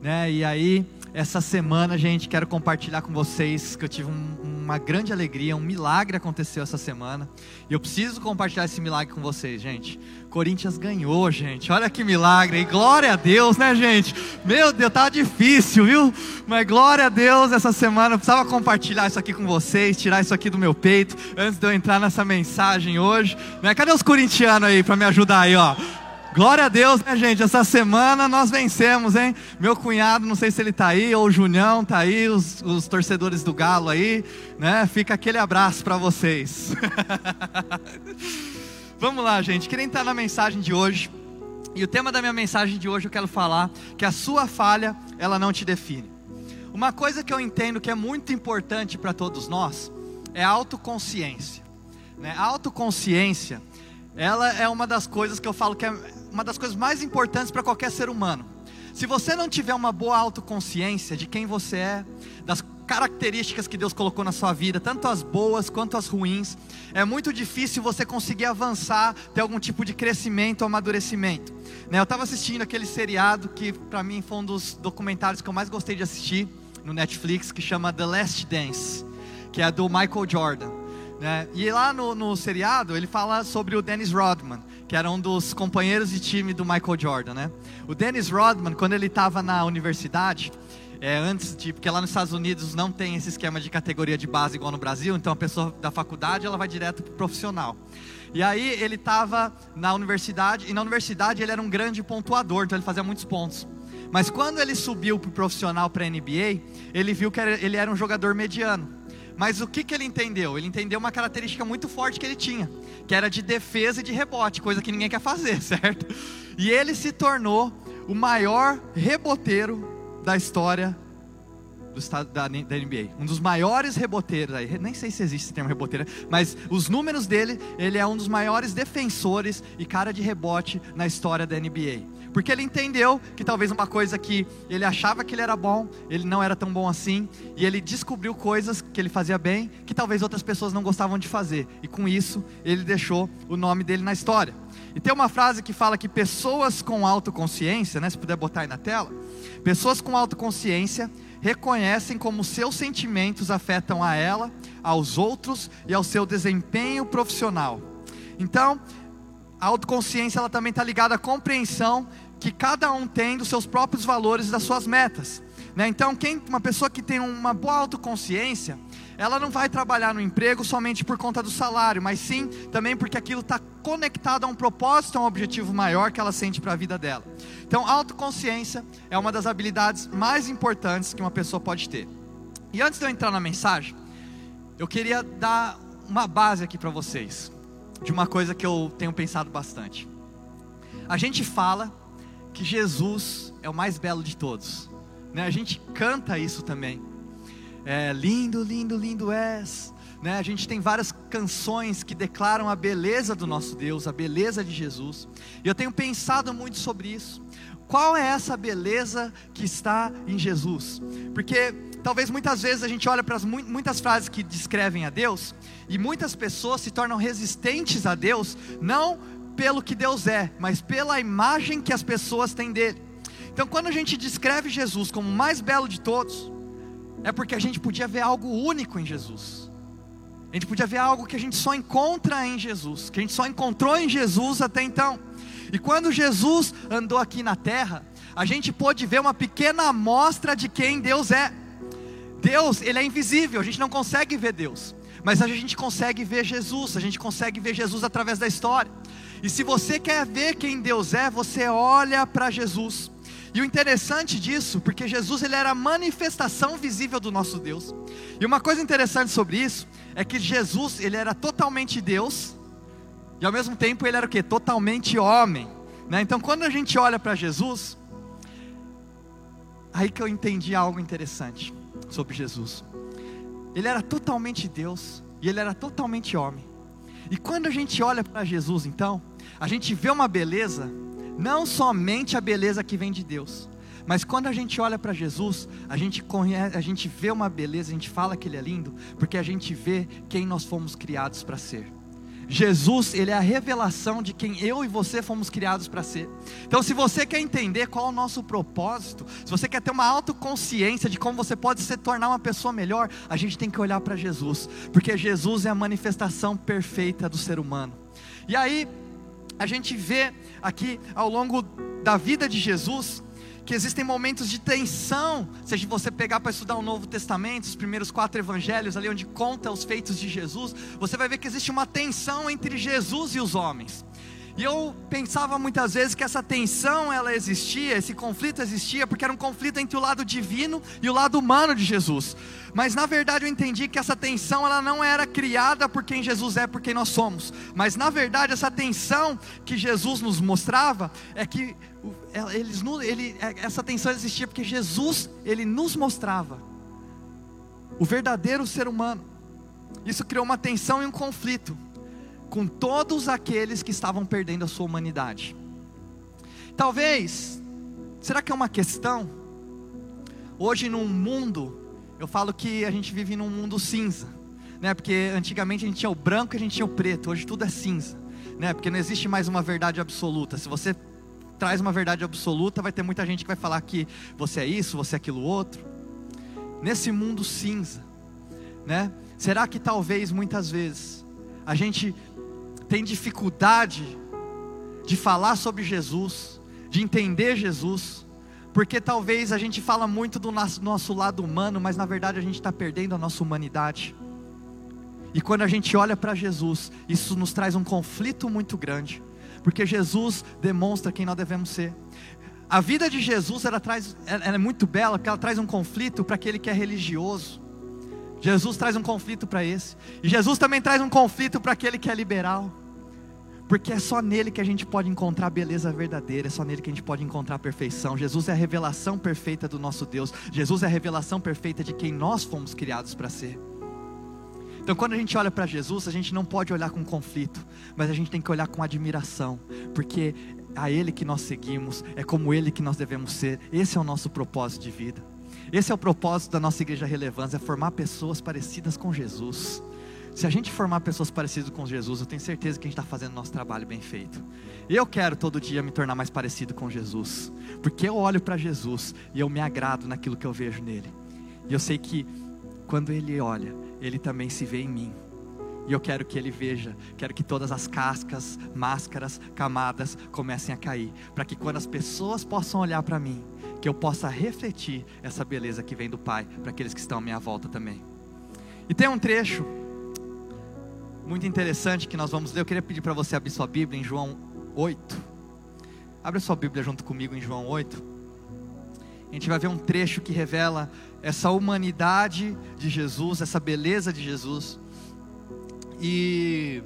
Né? E aí, essa semana, gente, quero compartilhar com vocês que eu tive um, uma grande alegria, um milagre aconteceu essa semana. E eu preciso compartilhar esse milagre com vocês, gente. Corinthians ganhou, gente. Olha que milagre. E glória a Deus, né, gente? Meu Deus, tava difícil, viu? Mas glória a Deus essa semana. Eu precisava compartilhar isso aqui com vocês, tirar isso aqui do meu peito antes de eu entrar nessa mensagem hoje. Né? Cadê os corintianos aí para me ajudar aí, ó? Glória a Deus, né, gente? Essa semana nós vencemos, hein? Meu cunhado, não sei se ele está aí, ou o Junião está aí, os, os, torcedores do Galo aí, né? Fica aquele abraço para vocês. Vamos lá, gente. Queria entrar na mensagem de hoje. E o tema da minha mensagem de hoje eu quero falar que a sua falha, ela não te define. Uma coisa que eu entendo que é muito importante para todos nós é a autoconsciência. Né? A autoconsciência, ela é uma das coisas que eu falo que é uma das coisas mais importantes para qualquer ser humano. Se você não tiver uma boa autoconsciência de quem você é, das características que Deus colocou na sua vida, tanto as boas quanto as ruins, é muito difícil você conseguir avançar, ter algum tipo de crescimento ou amadurecimento. Né, eu estava assistindo aquele seriado que para mim foi um dos documentários que eu mais gostei de assistir no Netflix, que chama The Last Dance, que é do Michael Jordan. Né? E lá no, no seriado ele fala sobre o Dennis Rodman que era um dos companheiros de time do Michael Jordan, né? O Dennis Rodman, quando ele estava na universidade, é, antes de, porque lá nos Estados Unidos não tem esse esquema de categoria de base igual no Brasil, então a pessoa da faculdade ela vai direto para o profissional. E aí ele estava na universidade, e na universidade ele era um grande pontuador, então ele fazia muitos pontos. Mas quando ele subiu para o profissional para a NBA, ele viu que ele era um jogador mediano. Mas o que, que ele entendeu? Ele entendeu uma característica muito forte que ele tinha, que era de defesa e de rebote, coisa que ninguém quer fazer, certo? E ele se tornou o maior reboteiro da história do estado da, NBA. Um dos maiores reboteiros, aí, nem sei se existe esse termo reboteiro, mas os números dele, ele é um dos maiores defensores e cara de rebote na história da NBA. Porque ele entendeu que talvez uma coisa que ele achava que ele era bom, ele não era tão bom assim, e ele descobriu coisas que ele fazia bem, que talvez outras pessoas não gostavam de fazer. E com isso, ele deixou o nome dele na história. E tem uma frase que fala que pessoas com autoconsciência, né, se puder botar aí na tela, pessoas com autoconsciência reconhecem como seus sentimentos afetam a ela, aos outros e ao seu desempenho profissional. Então, a autoconsciência ela também está ligada à compreensão que cada um tem dos seus próprios valores e das suas metas. Né? Então, quem, uma pessoa que tem uma boa autoconsciência, ela não vai trabalhar no emprego somente por conta do salário, mas sim também porque aquilo está conectado a um propósito, a um objetivo maior que ela sente para a vida dela. Então, autoconsciência é uma das habilidades mais importantes que uma pessoa pode ter. E antes de eu entrar na mensagem, eu queria dar uma base aqui para vocês de uma coisa que eu tenho pensado bastante. A gente fala que Jesus é o mais belo de todos, né? A gente canta isso também. É, lindo, lindo, lindo és. Né? A gente tem várias canções que declaram a beleza do nosso Deus, a beleza de Jesus. E eu tenho pensado muito sobre isso. Qual é essa beleza que está em Jesus? Porque talvez muitas vezes a gente olha para as muitas frases que descrevem a Deus e muitas pessoas se tornam resistentes a Deus, não pelo que Deus é, mas pela imagem que as pessoas têm dele. Então, quando a gente descreve Jesus como o mais belo de todos, é porque a gente podia ver algo único em Jesus. A gente podia ver algo que a gente só encontra em Jesus, que a gente só encontrou em Jesus até então. E quando Jesus andou aqui na terra, a gente pôde ver uma pequena amostra de quem Deus é. Deus, ele é invisível, a gente não consegue ver Deus. Mas a gente consegue ver Jesus, a gente consegue ver Jesus através da história. E se você quer ver quem Deus é, você olha para Jesus. E o interessante disso, porque Jesus ele era a manifestação visível do nosso Deus. E uma coisa interessante sobre isso é que Jesus ele era totalmente Deus e ao mesmo tempo ele era o que? Totalmente homem. Né? Então quando a gente olha para Jesus, aí que eu entendi algo interessante sobre Jesus. Ele era totalmente Deus e ele era totalmente homem. E quando a gente olha para Jesus, então, a gente vê uma beleza, não somente a beleza que vem de Deus, mas quando a gente olha para Jesus, a gente conhece, a gente vê uma beleza, a gente fala que ele é lindo, porque a gente vê quem nós fomos criados para ser. Jesus, ele é a revelação de quem eu e você fomos criados para ser. Então, se você quer entender qual é o nosso propósito, se você quer ter uma autoconsciência de como você pode se tornar uma pessoa melhor, a gente tem que olhar para Jesus, porque Jesus é a manifestação perfeita do ser humano. E aí, a gente vê aqui ao longo da vida de Jesus, que existem momentos de tensão. Se você pegar para estudar o Novo Testamento, os primeiros quatro evangelhos, ali onde conta os feitos de Jesus, você vai ver que existe uma tensão entre Jesus e os homens. E eu pensava muitas vezes que essa tensão ela existia, esse conflito existia, porque era um conflito entre o lado divino e o lado humano de Jesus. Mas na verdade eu entendi que essa tensão ela não era criada por quem Jesus é, por quem nós somos. Mas na verdade essa tensão que Jesus nos mostrava é que eles, ele, é, essa tensão existia porque Jesus ele nos mostrava o verdadeiro ser humano. Isso criou uma tensão e um conflito com todos aqueles que estavam perdendo a sua humanidade. Talvez, será que é uma questão? Hoje num mundo, eu falo que a gente vive num mundo cinza, né? Porque antigamente a gente tinha o branco e a gente tinha o preto, hoje tudo é cinza, né? Porque não existe mais uma verdade absoluta. Se você traz uma verdade absoluta, vai ter muita gente que vai falar que você é isso, você é aquilo outro. Nesse mundo cinza, né? Será que talvez muitas vezes a gente tem dificuldade de falar sobre Jesus, de entender Jesus, porque talvez a gente fala muito do nosso, lado humano, mas na verdade a gente está perdendo a nossa humanidade. E quando a gente olha para Jesus, isso nos traz um conflito muito grande, porque Jesus demonstra quem nós devemos ser. A vida de Jesus ela traz, ela é muito bela, porque ela traz um conflito para aquele que é religioso. Jesus traz um conflito para esse. E Jesus também traz um conflito para aquele que é liberal. Porque é só nele que a gente pode encontrar beleza verdadeira, é só nele que a gente pode encontrar perfeição. Jesus é a revelação perfeita do nosso Deus. Jesus é a revelação perfeita de quem nós fomos criados para ser. Então, quando a gente olha para Jesus, a gente não pode olhar com conflito, mas a gente tem que olhar com admiração, porque a Ele que nós seguimos, é como Ele que nós devemos ser. Esse é o nosso propósito de vida. Esse é o propósito da nossa igreja relevância, é formar pessoas parecidas com Jesus. Se a gente formar pessoas parecidas com Jesus, eu tenho certeza que a gente está fazendo nosso trabalho bem feito. Eu quero todo dia me tornar mais parecido com Jesus, porque eu olho para Jesus e eu me agrado naquilo que eu vejo nele. E eu sei que quando ele olha, ele também se vê em mim. E eu quero que ele veja, quero que todas as cascas, máscaras, camadas comecem a cair, para que quando as pessoas possam olhar para mim, que eu possa refletir essa beleza que vem do Pai para aqueles que estão à minha volta também. E tem um trecho muito interessante que nós vamos ler. Eu queria pedir para você abrir sua Bíblia em João 8. Abre sua Bíblia junto comigo em João 8. A gente vai ver um trecho que revela essa humanidade de Jesus, essa beleza de Jesus. E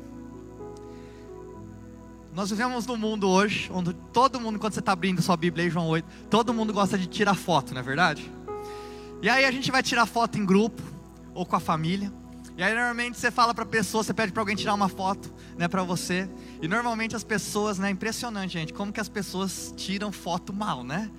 nós vivemos num mundo hoje onde todo mundo, quando você está abrindo sua Bíblia aí, João 8, todo mundo gosta de tirar foto, não é verdade? E aí a gente vai tirar foto em grupo ou com a família. E aí normalmente você fala para a pessoa, você pede para alguém tirar uma foto, né, para você. E normalmente as pessoas, né, impressionante, gente, como que as pessoas tiram foto mal, né?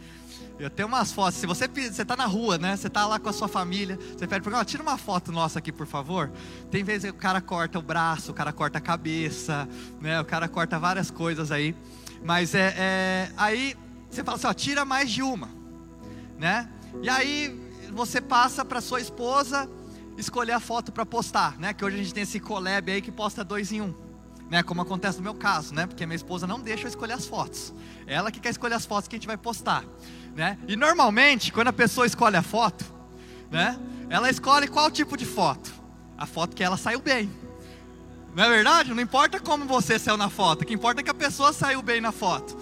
Eu tenho umas fotos, se você você tá na rua, né? Você tá lá com a sua família, você pede para tira uma foto nossa aqui, por favor. Tem vezes que o cara corta o braço, o cara corta a cabeça, né? O cara corta várias coisas aí. Mas é, é aí você fala assim, ó, tira mais de uma, né? E aí você passa para sua esposa escolher a foto para postar, né? Que hoje a gente tem esse collab aí que posta dois em um né? Como acontece no meu caso, né? Porque minha esposa não deixa eu escolher as fotos. Ela que quer escolher as fotos que a gente vai postar, né? E normalmente, quando a pessoa escolhe a foto, né? Ela escolhe qual tipo de foto? A foto que ela saiu bem. Não é verdade? Não importa como você saiu na foto, o que importa é que a pessoa saiu bem na foto,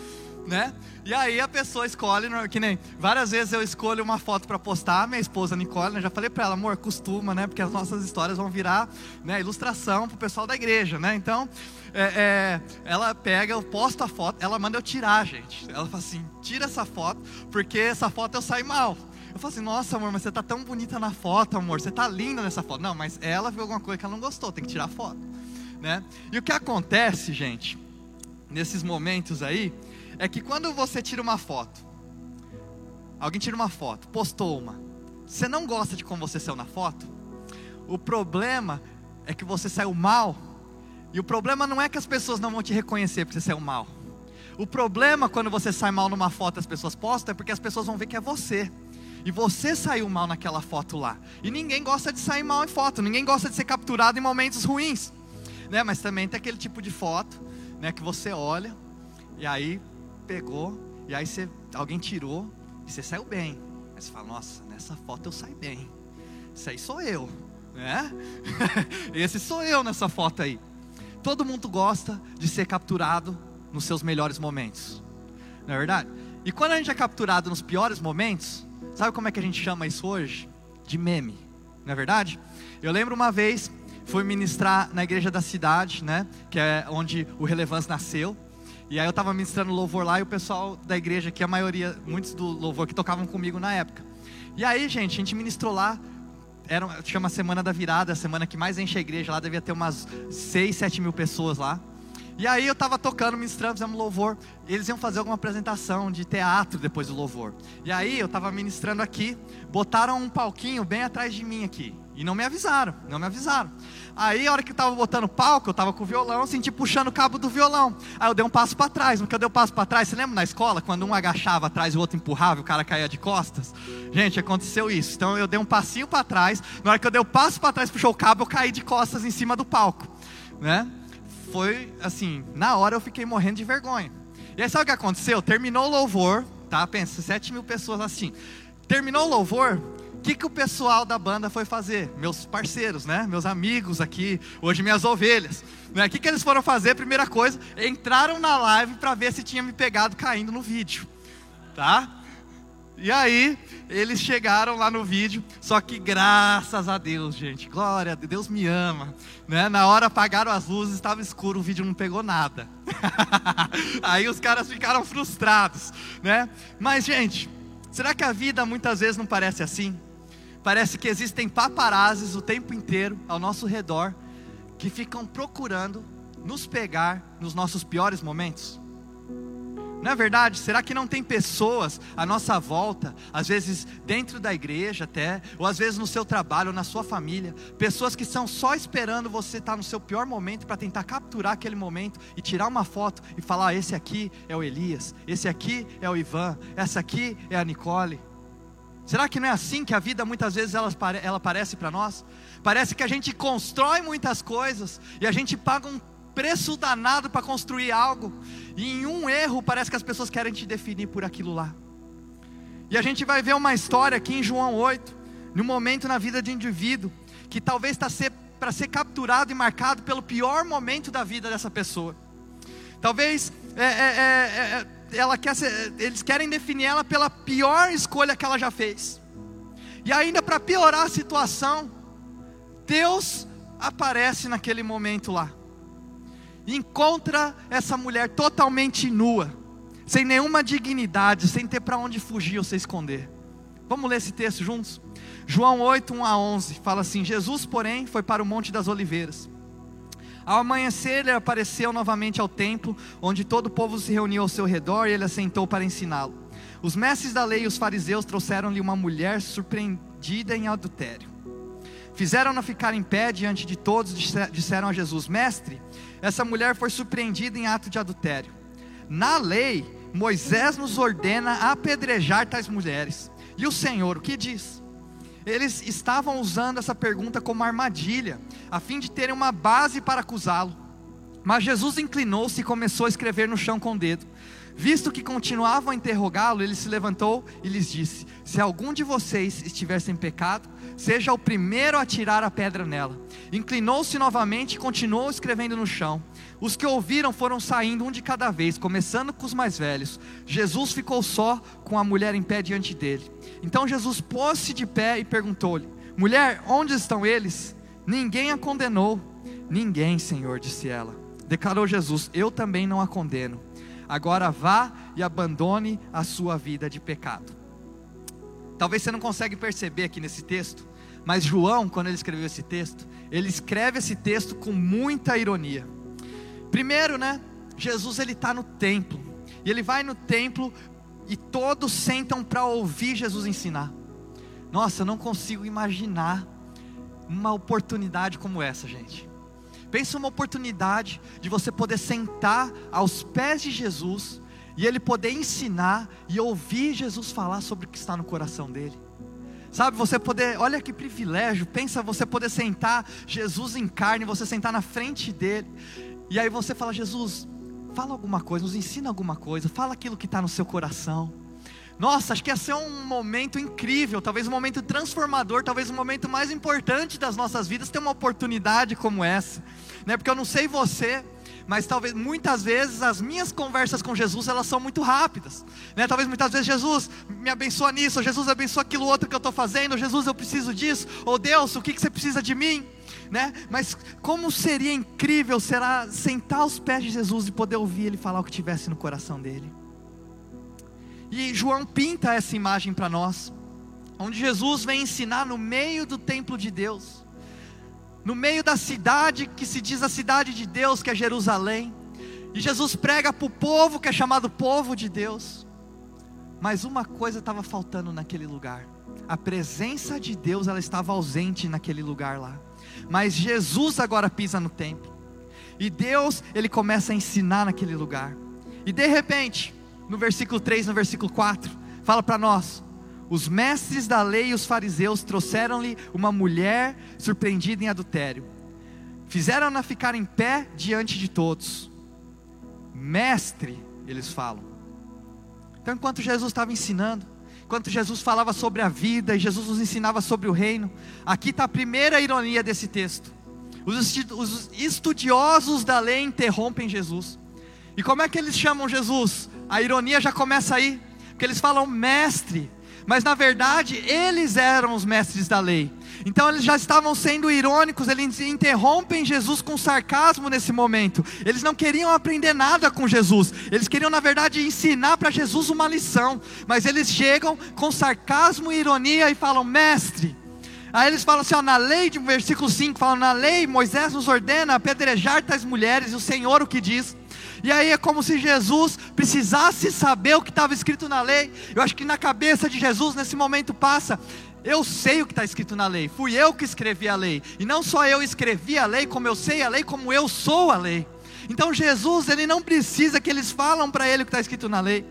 né? E aí a pessoa escolhe, que nem várias vezes eu escolho uma foto para postar, minha esposa Nicole, né, já falei para ela, amor, costuma, né? Porque as nossas histórias vão virar né, ilustração para o pessoal da igreja, né? Então, é, é, ela pega, eu posto a foto, ela manda eu tirar, gente. Ela fala assim: tira essa foto, porque essa foto eu saio mal. Eu falo assim, nossa amor, mas você tá tão bonita na foto, amor, você tá linda nessa foto. Não, mas ela viu alguma coisa que ela não gostou, tem que tirar a foto. Né? E o que acontece, gente, nesses momentos aí, é que quando você tira uma foto, alguém tira uma foto, postou uma, você não gosta de como você saiu na foto, o problema é que você saiu mal E o problema não é que as pessoas não vão te reconhecer porque você saiu mal. O problema quando você sai mal numa foto e as pessoas postam é porque as pessoas vão ver que é você. E você saiu mal naquela foto lá. E ninguém gosta de sair mal em foto, ninguém gosta de ser capturado em momentos ruins. Né? Mas também tem aquele tipo de foto, né, que você olha e aí pegou e aí você, alguém tirou e você saiu bem. Aí você fala: "Nossa, nessa foto eu saí bem. Isso aí sou eu", né? Esse sou eu nessa foto aí. Todo mundo gosta de ser capturado nos seus melhores momentos. Não é verdade? E quando a gente é capturado nos piores momentos, sabe como é que a gente chama isso hoje? De meme. Não é verdade? Eu lembro uma vez, fui ministrar na igreja da cidade, né? Que é onde o Relevância nasceu. E aí eu estava ministrando louvor lá e o pessoal da igreja, que a maioria, muitos do louvor que tocavam comigo na época. E aí, gente, a gente ministrou lá era, chama Semana da Virada, a semana que mais enche a igreja lá, devia ter umas 6, 7 mil pessoas lá. E aí eu estava tocando, ministrando, fizemos louvor. eles iam fazer alguma apresentação de teatro depois do louvor. E aí eu estava ministrando aqui, botaram um palquinho bem atrás de mim aqui. E não me avisaram, não me avisaram. Aí, a hora que eu estava botando palco, eu estava com o violão, senti puxando o cabo do violão. Aí eu dei um passo para trás. No que eu dei um passo para trás, você lembra na escola, quando um agachava atrás e o outro empurrava e o cara caía de costas? Gente, aconteceu isso. Então eu dei um passinho para trás. Na hora que eu dei um passo para trás, puxou o cabo, eu caí de costas em cima do palco. Né? Foi assim, na hora eu fiquei morrendo de vergonha. E aí sabe o que aconteceu? Terminou o louvor, tá? Pensa, 7 mil pessoas assim. Terminou o louvor, o que, que o pessoal da banda foi fazer? Meus parceiros, né? Meus amigos aqui, hoje minhas ovelhas. Né? O que, que eles foram fazer? Primeira coisa, entraram na live para ver se tinha me pegado caindo no vídeo. Tá? E aí, eles chegaram lá no vídeo, só que graças a Deus, gente, glória Deus me ama. Né? Na hora apagaram as luzes, estava escuro, o vídeo não pegou nada. aí os caras ficaram frustrados, né? Mas, gente, será que a vida muitas vezes não parece assim? Parece que existem paparazes o tempo inteiro ao nosso redor que ficam procurando nos pegar nos nossos piores momentos. Não é verdade? Será que não tem pessoas à nossa volta, às vezes dentro da igreja até, ou às vezes no seu trabalho, ou na sua família, pessoas que estão só esperando você estar no seu pior momento para tentar capturar aquele momento e tirar uma foto e falar: ah, esse aqui é o Elias, esse aqui é o Ivan, essa aqui é a Nicole. Será que não é assim que a vida muitas vezes ela, ela parece para nós? Parece que a gente constrói muitas coisas e a gente paga um preço danado para construir algo, e em um erro parece que as pessoas querem te definir por aquilo lá. E a gente vai ver uma história aqui em João 8, num momento na vida de um indivíduo que talvez está para ser capturado e marcado pelo pior momento da vida dessa pessoa. Talvez é, é, é, é ela quer ser, eles querem definir ela pela pior escolha que ela já fez. E ainda para piorar a situação, Deus aparece naquele momento lá. Encontra essa mulher totalmente nua, sem nenhuma dignidade, sem ter para onde fugir ou se esconder. Vamos ler esse texto juntos? João 8, 1 a 11, fala assim: Jesus, porém, foi para o Monte das Oliveiras. Ao amanhecer, ele apareceu novamente ao templo, onde todo o povo se reuniu ao seu redor e ele assentou para ensiná-lo. Os mestres da lei e os fariseus trouxeram-lhe uma mulher surpreendida em adultério. Fizeram-na ficar em pé diante de todos, disseram a Jesus: Mestre, essa mulher foi surpreendida em ato de adultério. Na lei, Moisés nos ordena apedrejar tais mulheres. E o Senhor, o que diz? Eles estavam usando essa pergunta como armadilha, a fim de terem uma base para acusá-lo. Mas Jesus inclinou-se e começou a escrever no chão com o dedo. Visto que continuavam a interrogá-lo, ele se levantou e lhes disse: Se algum de vocês estiver sem pecado, seja o primeiro a tirar a pedra nela. Inclinou-se novamente e continuou escrevendo no chão. Os que ouviram foram saindo um de cada vez, começando com os mais velhos. Jesus ficou só com a mulher em pé diante dele. Então Jesus pôs-se de pé e perguntou-lhe: Mulher, onde estão eles? Ninguém a condenou. Ninguém, Senhor, disse ela. Declarou Jesus: Eu também não a condeno. Agora vá e abandone a sua vida de pecado. Talvez você não consiga perceber aqui nesse texto, mas João, quando ele escreveu esse texto, ele escreve esse texto com muita ironia. Primeiro, né? Jesus ele está no templo. E ele vai no templo e todos sentam para ouvir Jesus ensinar. Nossa, eu não consigo imaginar uma oportunidade como essa, gente. Pensa uma oportunidade de você poder sentar aos pés de Jesus e ele poder ensinar e ouvir Jesus falar sobre o que está no coração dele. Sabe, você poder, olha que privilégio, pensa você poder sentar Jesus em carne, você sentar na frente dele, e aí você fala: Jesus, fala alguma coisa, nos ensina alguma coisa, fala aquilo que está no seu coração. Nossa, acho que ia ser um momento incrível, talvez um momento transformador, talvez um momento mais importante das nossas vidas, ter uma oportunidade como essa, né? Porque eu não sei você, mas talvez muitas vezes as minhas conversas com Jesus elas são muito rápidas, né? Talvez muitas vezes Jesus me abençoa nisso, ou Jesus abençoa aquilo outro que eu estou fazendo, ou Jesus eu preciso disso, ou Deus o que, que você precisa de mim, né? Mas como seria incrível será sentar aos pés de Jesus e poder ouvir Ele falar o que tivesse no coração dele. E João pinta essa imagem para nós, onde Jesus vem ensinar no meio do templo de Deus no meio da cidade que se diz a cidade de Deus, que é Jerusalém. E Jesus prega para o povo que é chamado povo de Deus. Mas uma coisa estava faltando naquele lugar. A presença de Deus ela estava ausente naquele lugar lá. Mas Jesus agora pisa no templo. E Deus, ele começa a ensinar naquele lugar. E de repente, no versículo 3, no versículo 4, fala para nós: os mestres da lei e os fariseus trouxeram-lhe uma mulher surpreendida em adultério. Fizeram-na ficar em pé diante de todos. Mestre, eles falam. Então, enquanto Jesus estava ensinando, enquanto Jesus falava sobre a vida e Jesus nos ensinava sobre o reino, aqui está a primeira ironia desse texto. Os estudiosos da lei interrompem Jesus. E como é que eles chamam Jesus? A ironia já começa aí, porque eles falam mestre mas na verdade eles eram os mestres da lei. Então eles já estavam sendo irônicos, eles interrompem Jesus com sarcasmo nesse momento. Eles não queriam aprender nada com Jesus, eles queriam, na verdade, ensinar para Jesus uma lição. Mas eles chegam com sarcasmo e ironia e falam: Mestre. Aí eles falam assim: ó, na lei, de versículo 5, falam: Na lei, Moisés nos ordena apedrejar tais mulheres, e o Senhor o que diz. E aí é como se Jesus precisasse saber o que estava escrito na lei. Eu acho que na cabeça de Jesus nesse momento passa. Eu sei o que está escrito na lei, fui eu que escrevi a lei, e não só eu escrevi a lei, como eu sei a lei, como eu sou a lei. Então Jesus, ele não precisa que eles falam para ele o que está escrito na lei.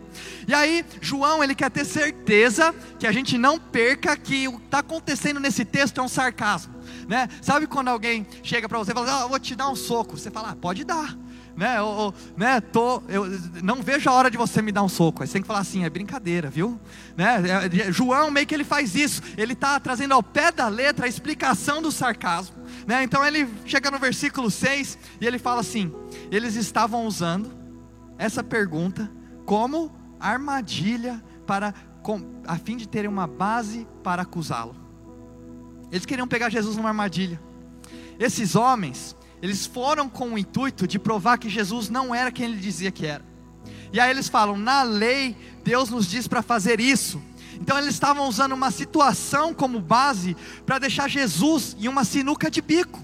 E aí, João, ele quer ter certeza que a gente não perca que o que está acontecendo nesse texto é um sarcasmo. Né? Sabe quando alguém chega para você e fala, ah, vou te dar um soco? Você fala, ah, pode dar né, ou, né, tô, eu não vejo a hora de você me dar um soco. Aí você tem que falar assim, é brincadeira, viu? Né? É, é, João meio que ele faz isso, ele está trazendo ao pé da letra a explicação do sarcasmo. Né? Então ele chega no versículo 6 e ele fala assim: eles estavam usando essa pergunta como armadilha para com, a fim de terem uma base para acusá-lo. Eles queriam pegar Jesus numa armadilha. Esses homens, eles foram com o intuito de provar que Jesus não era quem ele dizia que era. E aí eles falam: na lei, Deus nos diz para fazer isso. Então eles estavam usando uma situação como base para deixar Jesus em uma sinuca de bico.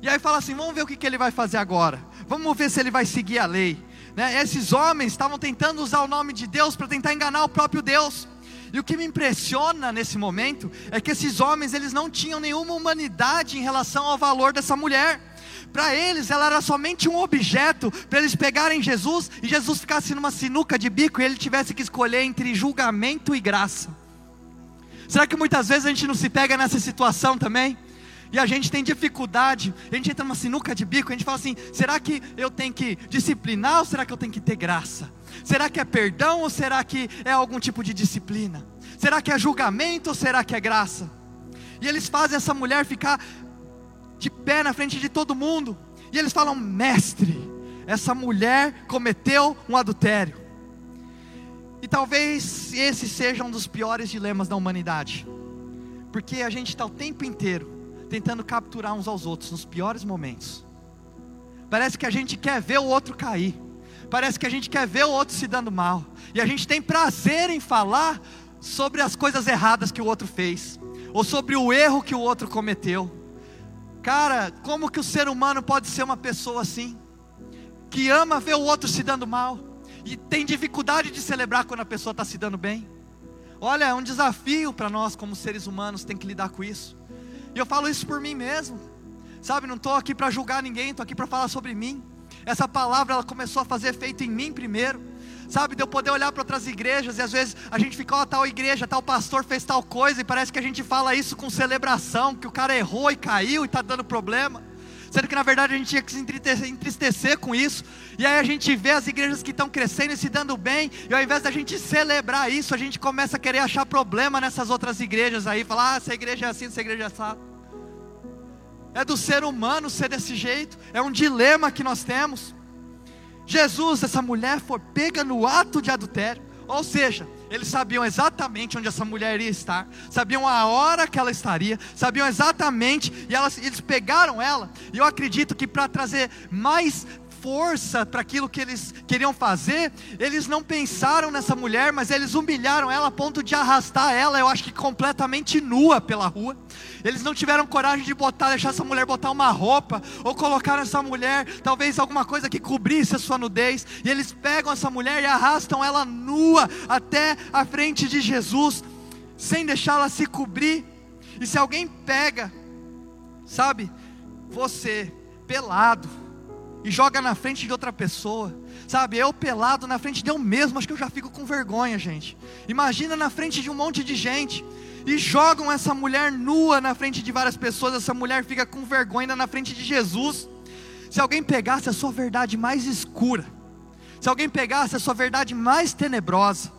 E aí fala assim: vamos ver o que, que ele vai fazer agora. Vamos ver se ele vai seguir a lei. Né? Esses homens estavam tentando usar o nome de Deus para tentar enganar o próprio Deus. E o que me impressiona nesse momento é que esses homens eles não tinham nenhuma humanidade em relação ao valor dessa mulher. Para eles, ela era somente um objeto para eles pegarem Jesus e Jesus ficasse numa sinuca de bico e ele tivesse que escolher entre julgamento e graça. Será que muitas vezes a gente não se pega nessa situação também? E a gente tem dificuldade, a gente entra numa sinuca de bico, a gente fala assim: será que eu tenho que disciplinar ou será que eu tenho que ter graça? Será que é perdão ou será que é algum tipo de disciplina? Será que é julgamento ou será que é graça? E eles fazem essa mulher ficar de pé na frente de todo mundo, e eles falam: Mestre, essa mulher cometeu um adultério. E talvez esse seja um dos piores dilemas da humanidade, porque a gente está o tempo inteiro tentando capturar uns aos outros nos piores momentos. Parece que a gente quer ver o outro cair, parece que a gente quer ver o outro se dando mal, e a gente tem prazer em falar sobre as coisas erradas que o outro fez, ou sobre o erro que o outro cometeu. Cara, como que o ser humano pode ser uma pessoa assim? Que ama ver o outro se dando mal e tem dificuldade de celebrar quando a pessoa está se dando bem. Olha, é um desafio para nós como seres humanos, tem que lidar com isso. E eu falo isso por mim mesmo. Sabe, não estou aqui para julgar ninguém, estou aqui para falar sobre mim. Essa palavra ela começou a fazer efeito em mim primeiro. Sabe, de eu poder olhar para outras igrejas e às vezes a gente fica, ó, oh, tal igreja, tal pastor fez tal coisa e parece que a gente fala isso com celebração, que o cara errou e caiu e está dando problema. Sendo que na verdade a gente tinha que se entristecer, com isso. E aí a gente vê as igrejas que estão crescendo e se dando bem, e ao invés da gente celebrar isso, a gente começa a querer achar problema nessas outras igrejas aí, falar, ah, essa igreja é assim, essa igreja é assim. É do ser humano ser desse jeito, é um dilema que nós temos. Jesus, essa mulher foi pega no ato de adultério, ou seja, eles sabiam exatamente onde essa mulher iria estar, sabiam a hora que ela estaria, sabiam exatamente, e elas, eles pegaram ela, e eu acredito que para trazer mais força para aquilo que eles queriam fazer, eles não pensaram nessa mulher, mas eles humilharam ela a ponto de arrastar ela, eu acho que completamente nua pela rua. Eles não tiveram coragem de botar, deixar essa mulher botar uma roupa, ou colocar nessa mulher talvez alguma coisa que cobrisse a sua nudez, e eles pegam essa mulher e arrastam ela nua até a frente de Jesus, sem deixá-la se cobrir. E se alguém pega, sabe, você pelado, e joga na frente de outra pessoa. Sabe, eu pelado na frente de eu mesmo, acho que eu já fico com vergonha, gente. Imagina na frente de um monte de gente e jogam essa mulher nua na frente de várias pessoas, essa mulher fica com vergonha na frente de Jesus. Se alguém pegasse a sua verdade mais escura, se alguém pegasse a sua verdade mais tenebrosa,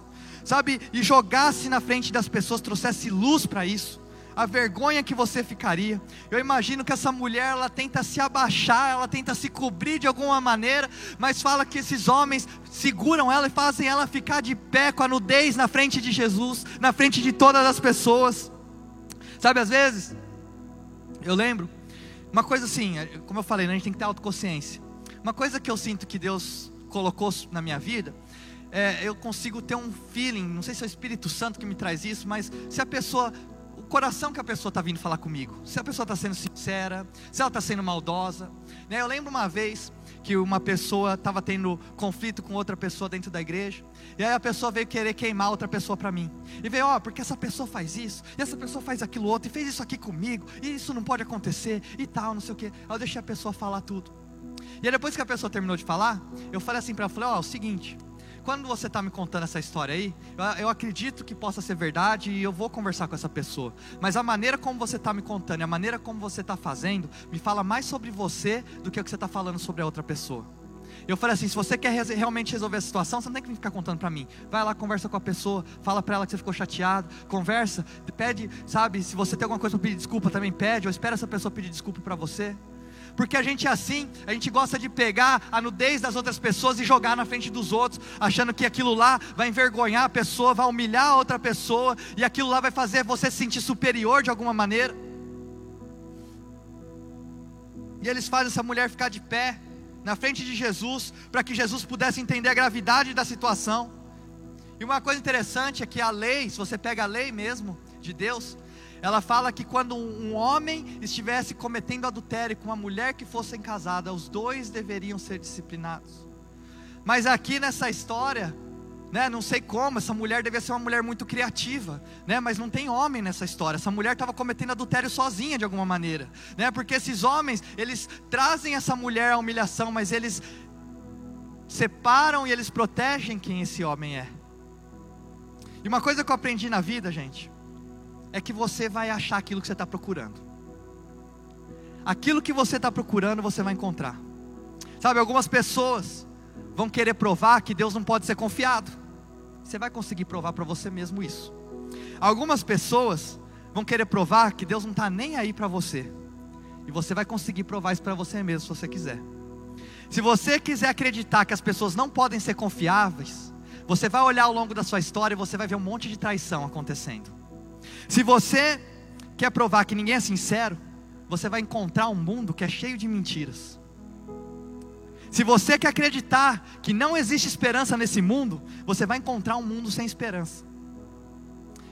sabe, e jogasse na frente das pessoas, trouxesse luz para isso, a vergonha que você ficaria. Eu imagino que essa mulher, ela tenta se abaixar, ela tenta se cobrir de alguma maneira, mas fala que esses homens seguram ela e fazem ela ficar de pé com a nudez na frente de Jesus, na frente de todas as pessoas. Sabe, às vezes, eu lembro, uma coisa assim, como eu falei, né, a gente tem que ter autoconsciência. Uma coisa que eu sinto que Deus colocou na minha vida, é, eu consigo ter um feeling, não sei se é o Espírito Santo que me traz isso, mas se a pessoa coração que a pessoa está vindo falar comigo. Se a pessoa está sendo sincera, se ela está sendo maldosa. Né? Eu lembro uma vez que uma pessoa estava tendo conflito com outra pessoa dentro da igreja. E aí a pessoa veio querer queimar outra pessoa para mim. E veio, ó, oh, porque essa pessoa faz isso, e essa pessoa faz aquilo outro, e fez isso aqui comigo, e isso não pode acontecer, e tal, não sei o que. Aí eu deixei a pessoa falar tudo. E aí depois que a pessoa terminou de falar, eu falei assim para ela, falei, ó, oh, é o seguinte, quando você está me contando essa história aí, eu, eu, acredito que possa ser verdade e eu vou conversar com essa pessoa. Mas a maneira como você está me contando e a maneira como você está fazendo, me fala mais sobre você do que o que você está falando sobre a outra pessoa. Eu falei assim: se você quer realmente resolver a situação, você não tem que ficar contando para mim. Vai lá, conversa com a pessoa, fala para ela que você ficou chateado, conversa, pede, sabe, se você tem alguma coisa para pedir desculpa, também pede, ou espera essa pessoa pedir desculpa para você porque a gente é assim, a gente gosta de pegar a nudez das outras pessoas e jogar na frente dos outros, achando que aquilo lá vai envergonhar a pessoa, vai humilhar a outra pessoa, e aquilo lá vai fazer você se sentir superior de alguma maneira. E eles fazem essa mulher ficar de pé na frente de Jesus, para que Jesus pudesse entender a gravidade da situação. E uma coisa interessante é que a lei, se você pega a lei mesmo de Deus, ela fala que quando um homem estivesse cometendo adultério com uma mulher que fossem casada, os dois deveriam ser disciplinados. Mas aqui nessa história, né, não sei como, essa mulher devia ser uma mulher muito criativa, né, mas não tem homem nessa história. Essa mulher estava cometendo adultério sozinha de alguma maneira, né, porque esses homens, eles trazem essa mulher à humilhação, mas eles separam e eles protegem quem esse homem é. E uma coisa que eu aprendi na vida, gente, é que você vai achar aquilo que você está procurando. Aquilo que você está procurando, você vai encontrar. Sabe, algumas pessoas vão querer provar que Deus não pode ser confiado. Você vai conseguir provar para você mesmo isso. Algumas pessoas vão querer provar que Deus não está nem aí para você. E você vai conseguir provar isso para você mesmo, se você quiser. Se você quiser acreditar que as pessoas não podem ser confiáveis, você vai olhar ao longo da sua história e você vai ver um monte de traição acontecendo. Se você quer provar que ninguém é sincero, você vai encontrar um mundo que é cheio de mentiras. Se você quer acreditar que não existe esperança nesse mundo, você vai encontrar um mundo sem esperança.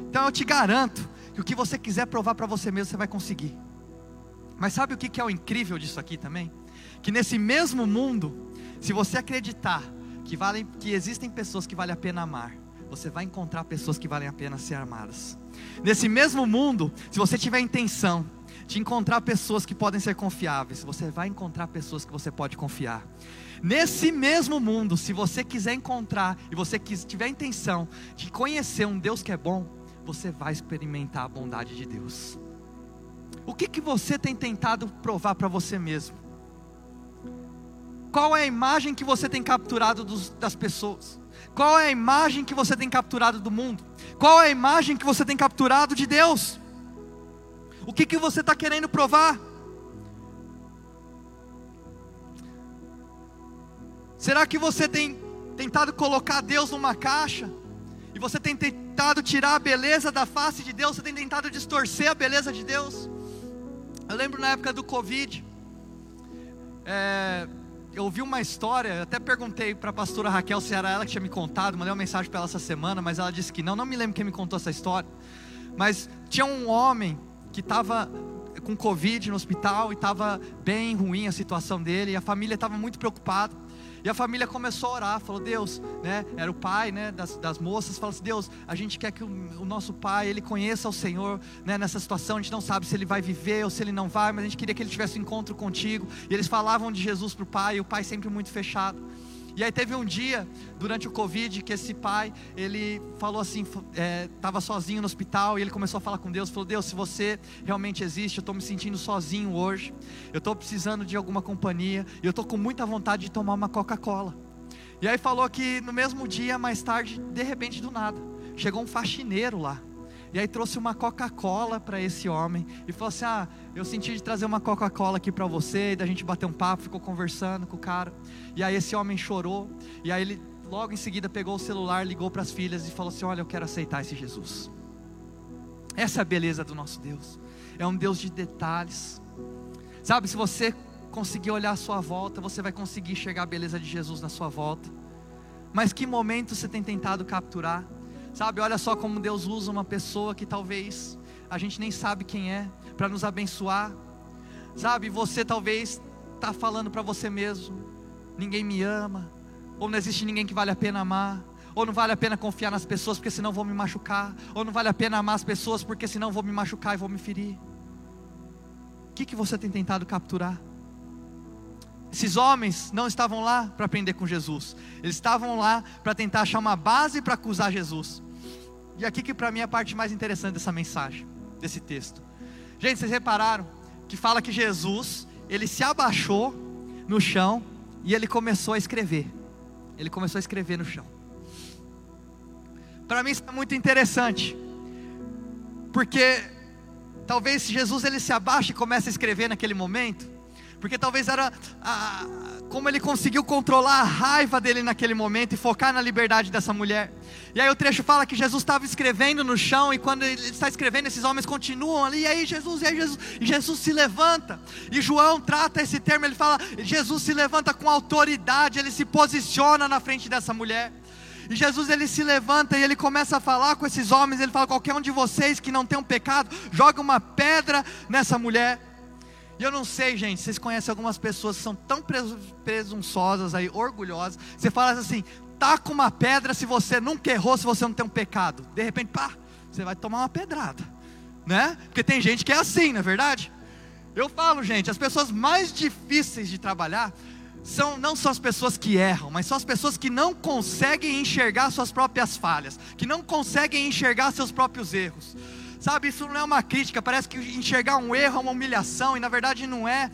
Então eu te garanto que o que você quiser provar para você mesmo, você vai conseguir. Mas sabe o que é o incrível disso aqui também? Que nesse mesmo mundo, se você acreditar que, vale, que existem pessoas que vale a pena amar, você vai encontrar pessoas que valem a pena ser amadas. Nesse mesmo mundo, se você tiver intenção de encontrar pessoas que podem ser confiáveis. Você vai encontrar pessoas que você pode confiar. Nesse mesmo mundo, se você quiser encontrar e você tiver intenção de conhecer um Deus que é bom, você vai experimentar a bondade de Deus. O que, que você tem tentado provar para você mesmo? Qual é a imagem que você tem capturado dos, das pessoas? Qual é a imagem que você tem capturado do mundo? Qual é a imagem que você tem capturado de Deus? O que, que você está querendo provar? Será que você tem tentado colocar Deus numa caixa? E você tem tentado tirar a beleza da face de Deus? Você tem tentado distorcer a beleza de Deus? Eu lembro na época do Covid, é, eu ouvi uma história, até perguntei para a pastora Raquel se era ela que tinha me contado, mandei uma mensagem para ela essa semana, mas ela disse que não, não me lembro quem me contou essa história. Mas tinha um homem que estava com Covid no hospital e estava bem ruim a situação dele, e a família estava muito preocupada. E a família começou a orar, falou: Deus, né? Era o pai, né? Das, das moças, falou assim: Deus, a gente quer que o, o, nosso pai ele conheça o Senhor, né? Nessa situação, a gente não sabe se ele vai viver ou se ele não vai, mas a gente queria que ele tivesse um encontro contigo. E eles falavam de Jesus para o pai, e o pai sempre muito fechado. E aí teve um dia, durante o Covid, que esse pai, ele falou assim, estava é, sozinho no hospital, e ele começou a falar com Deus, falou, Deus, se você realmente existe, eu estou me sentindo sozinho hoje, eu estou precisando de alguma companhia, e eu estou com muita vontade de tomar uma Coca-Cola. E aí falou que no mesmo dia, mais tarde, de repente do nada, chegou um faxineiro lá. E aí trouxe uma Coca-Cola para esse homem e falou assim: "Ah, eu senti de trazer uma Coca-Cola aqui para você", e da gente bater um papo, ficou conversando com o cara. E aí esse homem chorou, e aí ele logo em seguida pegou o celular, ligou para as filhas e falou assim: "Olha, eu quero aceitar esse Jesus". Essa é a beleza do nosso Deus. É um Deus de detalhes. Sabe, se você conseguir olhar à sua volta, você vai conseguir enxergar a beleza de Jesus na sua volta. Mas que momento você tem tentado capturar? Sabe, olha só como Deus usa uma pessoa que talvez a gente nem sabe quem é, para nos abençoar. Sabe, você talvez está falando para você mesmo: ninguém me ama, ou não existe ninguém que vale a pena amar, ou não vale a pena confiar nas pessoas porque senão vou me machucar, ou não vale a pena amar as pessoas porque senão vou me machucar e vou me ferir. O que, que você tem tentado capturar? Esses homens não estavam lá para aprender com Jesus, eles estavam lá para tentar achar uma base para acusar Jesus. E aqui que para mim é a parte mais interessante dessa mensagem, desse texto. Gente, vocês repararam que fala que Jesus, ele se abaixou no chão e ele começou a escrever. Ele começou a escrever no chão. Para mim isso é muito interessante. Porque talvez Jesus ele se abaixe e comece a escrever naquele momento, porque talvez era a, como ele conseguiu controlar a raiva dele naquele momento e focar na liberdade dessa mulher. E aí o trecho fala que Jesus estava escrevendo no chão, e quando ele está escrevendo, esses homens continuam ali, e aí Jesus, e aí Jesus, e Jesus se levanta. E João trata esse termo, ele fala: Jesus se levanta com autoridade, ele se posiciona na frente dessa mulher. E Jesus ele se levanta e ele começa a falar com esses homens. Ele fala: qualquer um de vocês que não tem um pecado, joga uma pedra nessa mulher. E eu não sei, gente, vocês conhecem algumas pessoas que são tão presunçosas aí, orgulhosas. Você fala assim: taca uma pedra se você nunca errou, se você não tem um pecado. De repente, pá, você vai tomar uma pedrada, né? Porque tem gente que é assim, não é verdade? Eu falo, gente, as pessoas mais difíceis de trabalhar são, não são as pessoas que erram, mas são as pessoas que não conseguem enxergar suas próprias falhas, que não conseguem enxergar seus próprios erros. Sabe, isso não é uma crítica, parece que enxergar um erro é uma humilhação, e na verdade não é.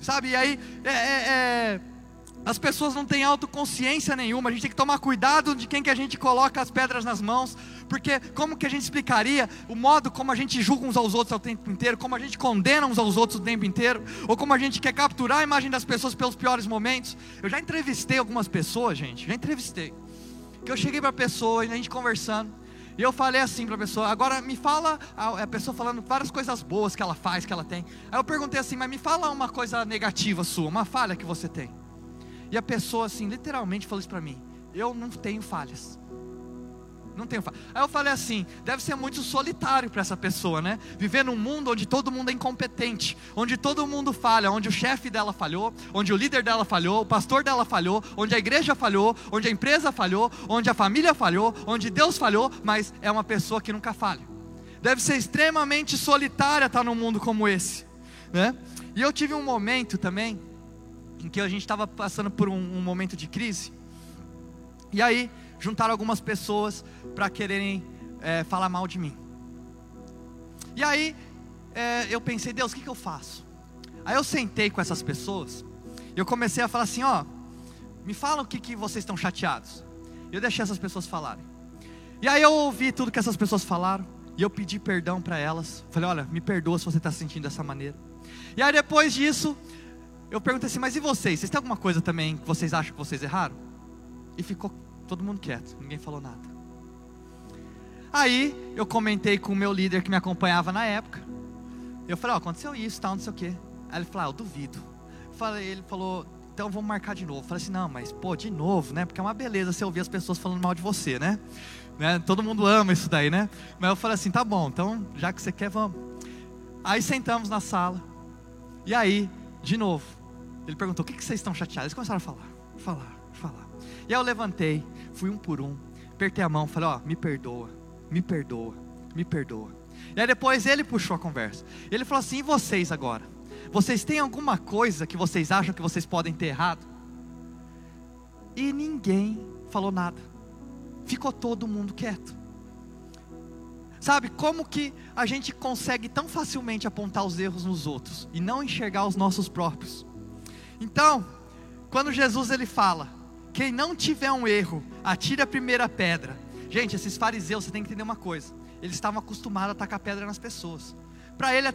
Sabe, e aí é, é, é, as pessoas não têm autoconsciência nenhuma, a gente tem que tomar cuidado de quem que a gente coloca as pedras nas mãos, porque como que a gente explicaria o modo como a gente julga uns aos outros o tempo inteiro, como a gente condena uns aos outros o tempo inteiro, ou como a gente quer capturar a imagem das pessoas pelos piores momentos. Eu já entrevistei algumas pessoas, gente, já entrevistei. Que eu cheguei para a pessoa e a gente conversando. E eu falei assim para a pessoa, agora me fala, a pessoa falando várias coisas boas que ela faz, que ela tem. Aí eu perguntei assim, mas me fala uma coisa negativa sua, uma falha que você tem. E a pessoa assim, literalmente falou isso para mim, eu não tenho falhas. Não tenho falha. Aí eu falei assim: deve ser muito solitário para essa pessoa, né? Viver num mundo onde todo mundo é incompetente, onde todo mundo falha, onde o chefe dela falhou, onde o líder dela falhou, o pastor dela falhou, onde a igreja falhou, onde a empresa falhou, onde a família falhou, onde Deus falhou, mas é uma pessoa que nunca falha. Deve ser extremamente solitária estar num mundo como esse. né? E eu tive um momento também em que a gente estava passando por um, um, momento de crise. E aí juntaram algumas pessoas para quererem é, falar mal de mim. E aí é, eu pensei, Deus, o que, que eu faço? Aí eu sentei com essas pessoas e eu comecei a falar assim, ó, me falam o que, que vocês estão chateados. Eu deixei essas pessoas falarem. E aí eu ouvi tudo que essas pessoas falaram. E eu pedi perdão para elas. Falei, olha, me perdoa se você está se sentindo dessa maneira. E aí depois disso, eu perguntei assim, mas e vocês? Vocês têm alguma coisa também que vocês acham que vocês erraram? E ficou todo mundo quieto, ninguém falou nada. Aí eu comentei com o meu líder que me acompanhava na época. Eu falei, ó, oh, aconteceu isso, tal, não sei o quê. Aí ele falou, ah, eu duvido. Eu falei, ele falou, então vamos marcar de novo. Eu falei assim, não, mas pô, de novo, né? Porque é uma beleza você ouvir as pessoas falando mal de você, né? né? Todo mundo ama isso daí, né? Mas eu falei assim, tá bom, então já que você quer, vamos. Aí sentamos na sala. E aí, de novo, ele perguntou: o que, que vocês estão chateados? Eles começaram a falar, falar, falar. E aí eu levantei, fui um por um, apertei a mão, falei: ó, me perdoa, me perdoa, me perdoa. E aí depois ele puxou a conversa. Ele falou assim: e vocês agora? Vocês têm alguma coisa que vocês acham que vocês podem ter errado? E ninguém falou nada. Ficou todo mundo quieto. Sabe como que a gente consegue tão facilmente apontar os erros nos outros e não enxergar os nossos próprios? Então, quando Jesus ele fala: "Quem não tiver um erro, atire a primeira pedra". Gente, esses fariseus, você tem que entender uma coisa. Eles estavam acostumados a atacar pedra nas pessoas. Para ele,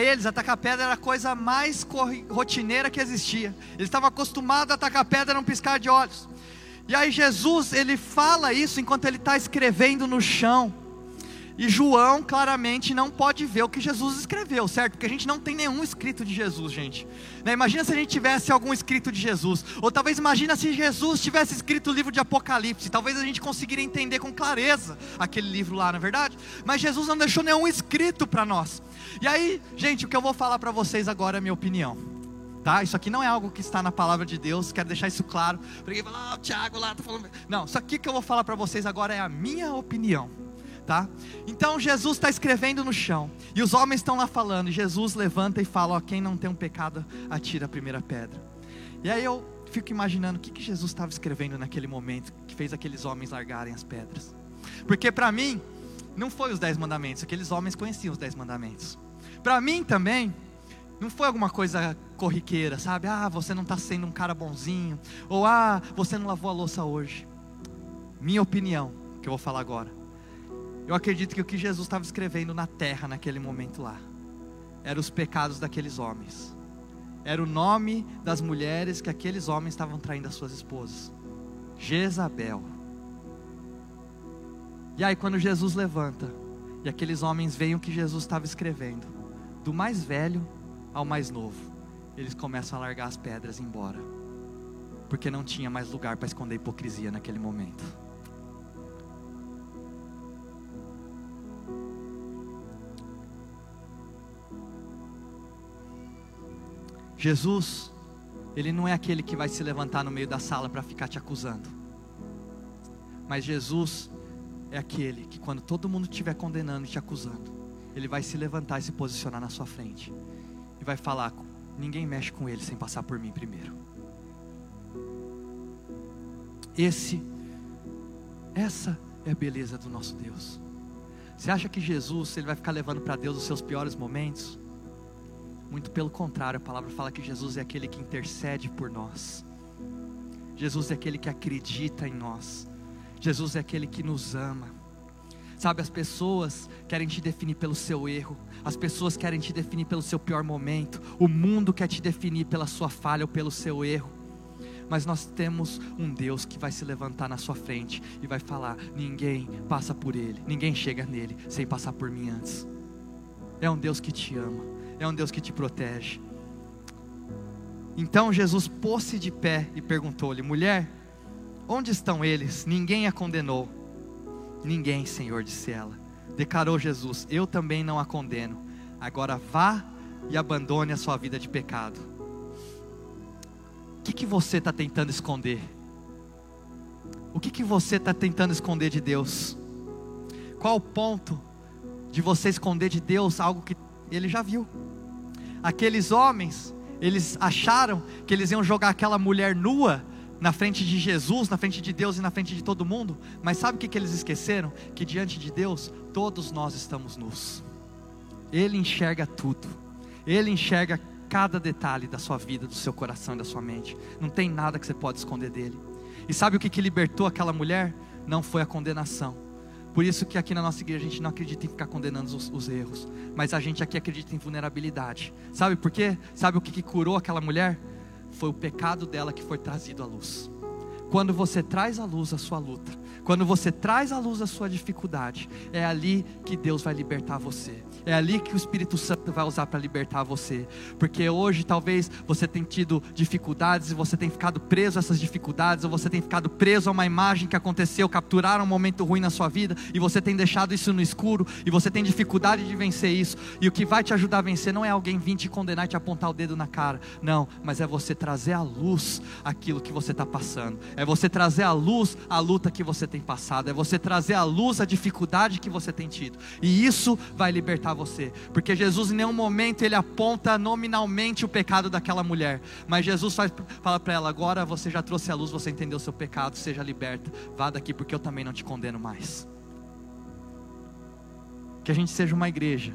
eles, atacar pedra era a coisa mais rotineira que existia. Eles estavam acostumados a atacar pedra num piscar de olhos. E aí Jesus, ele fala isso enquanto ele está escrevendo no chão. E João claramente não pode ver o que Jesus escreveu, certo? Porque a gente não tem nenhum escrito de Jesus, gente. Né? Imagina se a gente tivesse algum escrito de Jesus. Ou talvez imagina se Jesus tivesse escrito o livro de Apocalipse. Talvez a gente conseguiria entender com clareza aquele livro lá, na é verdade. Mas Jesus não deixou nenhum escrito para nós. E aí, gente, o que eu vou falar para vocês agora é minha opinião. Tá? Isso aqui não é algo que está na palavra de Deus, quero deixar isso claro. Porque falar, ah, o Tiago lá está falando. Não, isso aqui que eu vou falar para vocês agora é a minha opinião tá? Então Jesus está escrevendo no chão e os homens estão lá falando. E Jesus levanta e fala: ó, quem não tem um pecado atira a primeira pedra. E aí eu fico imaginando o que, que Jesus estava escrevendo naquele momento que fez aqueles homens largarem as pedras. Porque para mim não foi os dez mandamentos, aqueles homens conheciam os dez mandamentos. Para mim também não foi alguma coisa corriqueira, sabe? Ah, você não está sendo um cara bonzinho, ou ah, você não lavou a louça hoje. Minha opinião, que eu vou falar agora, eu acredito que o que Jesus estava escrevendo na terra naquele momento lá, eram os pecados daqueles homens, era o nome das mulheres que aqueles homens estavam traindo as suas esposas, Jezabel. E aí, quando Jesus levanta, e aqueles homens veem o que Jesus estava escrevendo, do mais velho ao mais novo, eles começam a largar as pedras e ir embora, porque não tinha mais lugar para esconder hipocrisia naquele momento. Jesus, Ele não é aquele que vai se levantar no meio da sala para ficar te acusando. Mas Jesus é aquele que, quando todo mundo estiver condenando e te acusando, Ele vai se levantar e se posicionar na sua frente. E vai falar: ninguém mexe com Ele sem passar por mim primeiro. Esse, essa é a beleza do nosso Deus. Você acha que Jesus, ele vai ficar levando para Deus os seus piores momentos? Muito pelo contrário, a palavra fala que Jesus é aquele que intercede por nós. Jesus é aquele que acredita em nós. Jesus é aquele que nos ama. Sabe, as pessoas querem te definir pelo seu erro, as pessoas querem te definir pelo seu pior momento, o mundo quer te definir pela sua falha ou pelo seu erro. Mas nós temos um Deus que vai se levantar na sua frente e vai falar: ninguém passa por ele, ninguém chega nele sem passar por mim antes. É um Deus que te ama é um Deus que te protege. Então Jesus pôs-se de pé e perguntou-lhe: Mulher, onde estão eles? Ninguém a condenou. Ninguém, Senhor, disse ela. Declarou Jesus: Eu também não a condeno. Agora vá e abandone a sua vida de pecado. O que, que você está tentando esconder? O que, que você está tentando esconder de Deus? Qual o ponto de você esconder de Deus algo que Ele já viu? aqueles homens, eles acharam que eles iam jogar aquela mulher nua na frente de Jesus, na frente de Deus e na frente de todo mundo, mas sabe o que, que eles esqueceram? Que diante de Deus, todos nós estamos nus. Ele enxerga tudo, Ele enxerga cada detalhe da sua vida, do seu coração e da sua mente. Não tem nada que você pode esconder dele. E sabe o que, que libertou aquela mulher? Não foi a condenação. Por isso que aqui na nossa igreja a gente não acredita em ficar condenando os, os erros, mas a gente aqui acredita em vulnerabilidade. Sabe por quê? Sabe o que, que curou aquela mulher? Foi o pecado dela que foi trazido à luz. Quando você traz à luz a sua luta, quando você traz à luz a sua dificuldade, é ali que Deus vai libertar você. É ali que o Espírito Santo vai usar para libertar você. Porque hoje talvez você tenha tido dificuldades e você tem ficado preso a essas dificuldades, ou você tem ficado preso a uma imagem que aconteceu, capturaram um momento ruim na sua vida, e você tem deixado isso no escuro, e você tem dificuldade de vencer isso. E o que vai te ajudar a vencer não é alguém vir te condenar e te apontar o dedo na cara. Não, mas é você trazer à luz aquilo que você está passando. É você trazer à luz a luta que você tem passado. É você trazer à luz a dificuldade que você tem tido. E isso vai libertar você. Porque Jesus em nenhum momento ele aponta nominalmente o pecado daquela mulher. Mas Jesus faz, fala para ela: agora você já trouxe à luz, você entendeu o seu pecado, seja liberta. Vá daqui porque eu também não te condeno mais. Que a gente seja uma igreja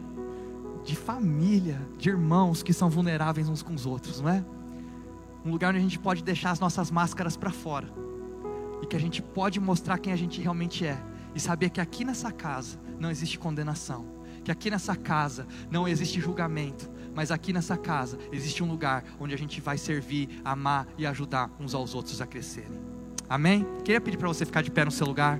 de família, de irmãos que são vulneráveis uns com os outros, não é? Um lugar onde a gente pode deixar as nossas máscaras para fora e que a gente pode mostrar quem a gente realmente é e saber que aqui nessa casa não existe condenação, que aqui nessa casa não existe julgamento, mas aqui nessa casa existe um lugar onde a gente vai servir, amar e ajudar uns aos outros a crescerem. Amém? Queria pedir para você ficar de pé no seu lugar.